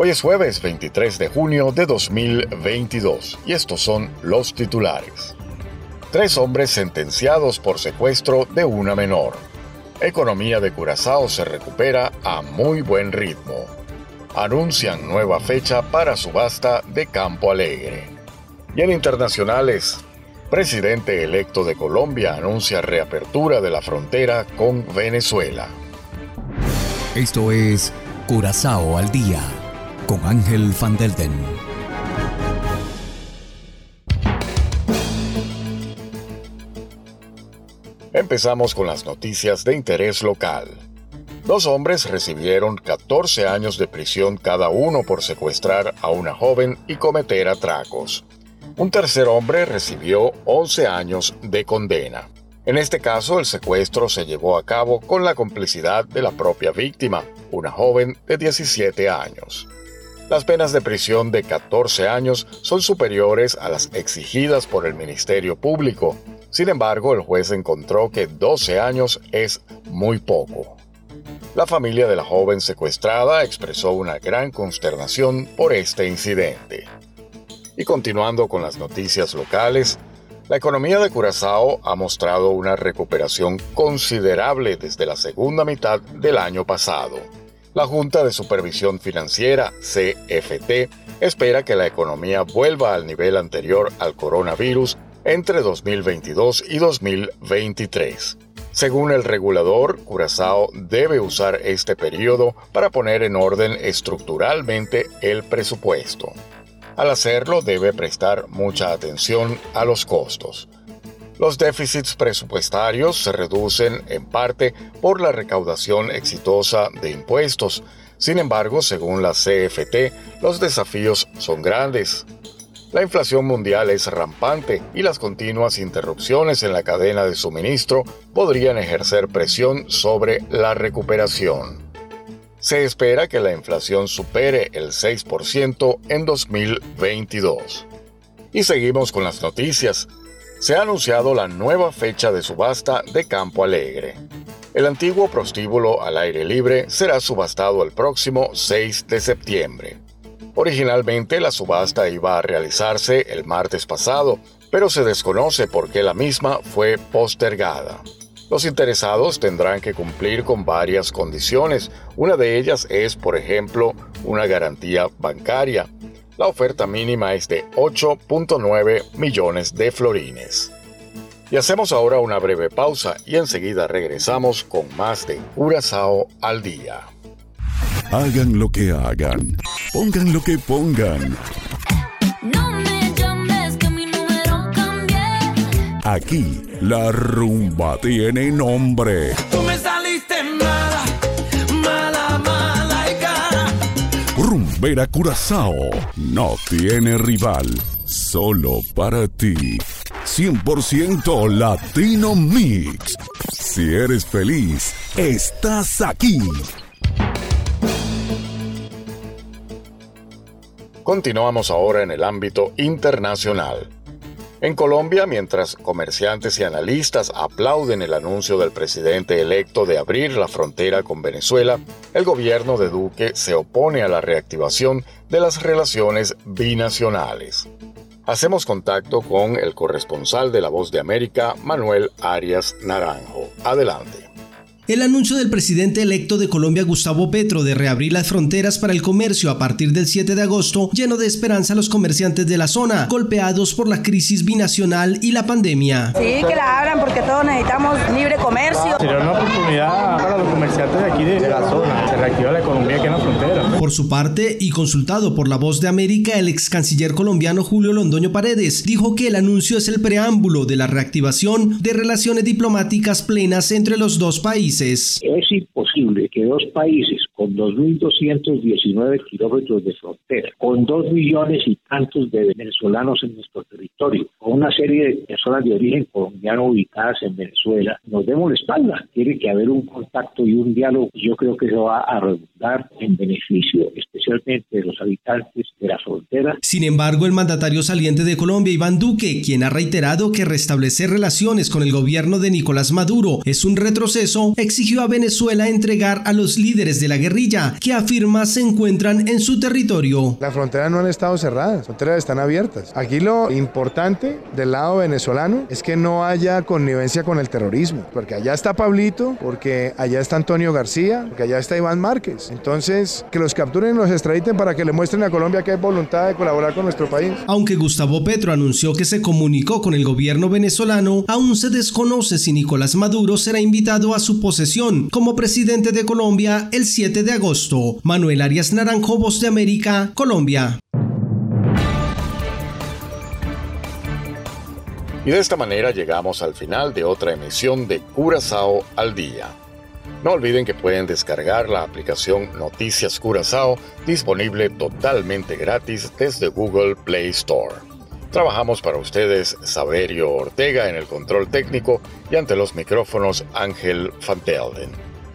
Hoy es jueves 23 de junio de 2022 y estos son los titulares. Tres hombres sentenciados por secuestro de una menor. Economía de Curazao se recupera a muy buen ritmo. Anuncian nueva fecha para subasta de Campo Alegre. Y en internacionales, presidente electo de Colombia anuncia reapertura de la frontera con Venezuela. Esto es Curazao al día con Ángel Van Delden. Empezamos con las noticias de interés local. Dos hombres recibieron 14 años de prisión cada uno por secuestrar a una joven y cometer atracos. Un tercer hombre recibió 11 años de condena. En este caso, el secuestro se llevó a cabo con la complicidad de la propia víctima, una joven de 17 años. Las penas de prisión de 14 años son superiores a las exigidas por el Ministerio Público. Sin embargo, el juez encontró que 12 años es muy poco. La familia de la joven secuestrada expresó una gran consternación por este incidente. Y continuando con las noticias locales, la economía de Curazao ha mostrado una recuperación considerable desde la segunda mitad del año pasado. La Junta de Supervisión Financiera, CFT, espera que la economía vuelva al nivel anterior al coronavirus entre 2022 y 2023. Según el regulador, Curazao debe usar este periodo para poner en orden estructuralmente el presupuesto. Al hacerlo debe prestar mucha atención a los costos. Los déficits presupuestarios se reducen en parte por la recaudación exitosa de impuestos. Sin embargo, según la CFT, los desafíos son grandes. La inflación mundial es rampante y las continuas interrupciones en la cadena de suministro podrían ejercer presión sobre la recuperación. Se espera que la inflación supere el 6% en 2022. Y seguimos con las noticias se ha anunciado la nueva fecha de subasta de Campo Alegre. El antiguo prostíbulo al aire libre será subastado el próximo 6 de septiembre. Originalmente la subasta iba a realizarse el martes pasado, pero se desconoce por qué la misma fue postergada. Los interesados tendrán que cumplir con varias condiciones. Una de ellas es, por ejemplo, una garantía bancaria. La oferta mínima es de 8.9 millones de florines. Y hacemos ahora una breve pausa y enseguida regresamos con más de Curazao al día. Hagan lo que hagan, pongan lo que pongan. No me llames que mi número cambié. Aquí la rumba tiene nombre. Rumbera Curazao no tiene rival, solo para ti. 100% Latino Mix. Si eres feliz, estás aquí. Continuamos ahora en el ámbito internacional. En Colombia, mientras comerciantes y analistas aplauden el anuncio del presidente electo de abrir la frontera con Venezuela, el gobierno de Duque se opone a la reactivación de las relaciones binacionales. Hacemos contacto con el corresponsal de La Voz de América, Manuel Arias Naranjo. Adelante. El anuncio del presidente electo de Colombia, Gustavo Petro, de reabrir las fronteras para el comercio a partir del 7 de agosto llenó de esperanza a los comerciantes de la zona, golpeados por la crisis binacional y la pandemia. Sí, que la abran porque todos necesitamos libre comercio. Sería una oportunidad para los comerciantes de aquí de, la zona. Se reactiva la economía aquí en la frontera. Por su parte, y consultado por La Voz de América, el ex canciller colombiano Julio Londoño Paredes dijo que el anuncio es el preámbulo de la reactivación de relaciones diplomáticas plenas entre los dos países. Es que dos países con 2.219 kilómetros de frontera, con dos millones y tantos de venezolanos en nuestro territorio, con una serie de personas de origen colombiano ubicadas en Venezuela, nos demos la espalda. Tiene que haber un contacto y un diálogo yo creo que eso va a redundar en beneficio especialmente de los habitantes de la frontera. Sin embargo, el mandatario saliente de Colombia, Iván Duque, quien ha reiterado que restablecer relaciones con el gobierno de Nicolás Maduro es un retroceso, exigió a Venezuela entregar a los líderes de la guerrilla, que afirma se encuentran en su territorio. Las fronteras no han estado cerradas, las fronteras están abiertas. Aquí lo importante del lado venezolano es que no haya connivencia con el terrorismo, porque allá está Pablito, porque allá está Antonio García, porque allá está Iván Márquez. Entonces, que los capturen y los extraditen para que le muestren a Colombia que hay voluntad de colaborar con nuestro país. Aunque Gustavo Petro anunció que se comunicó con el gobierno venezolano, aún se desconoce si Nicolás Maduro será invitado a su posesión como presidente de Colombia el 7 de agosto. Manuel Arias Naranjo, Voz de América, Colombia. Y de esta manera llegamos al final de otra emisión de Curazao al Día. No olviden que pueden descargar la aplicación Noticias Curazao disponible totalmente gratis desde Google Play Store. Trabajamos para ustedes Saberio Ortega en el control técnico y ante los micrófonos Ángel Fantelden.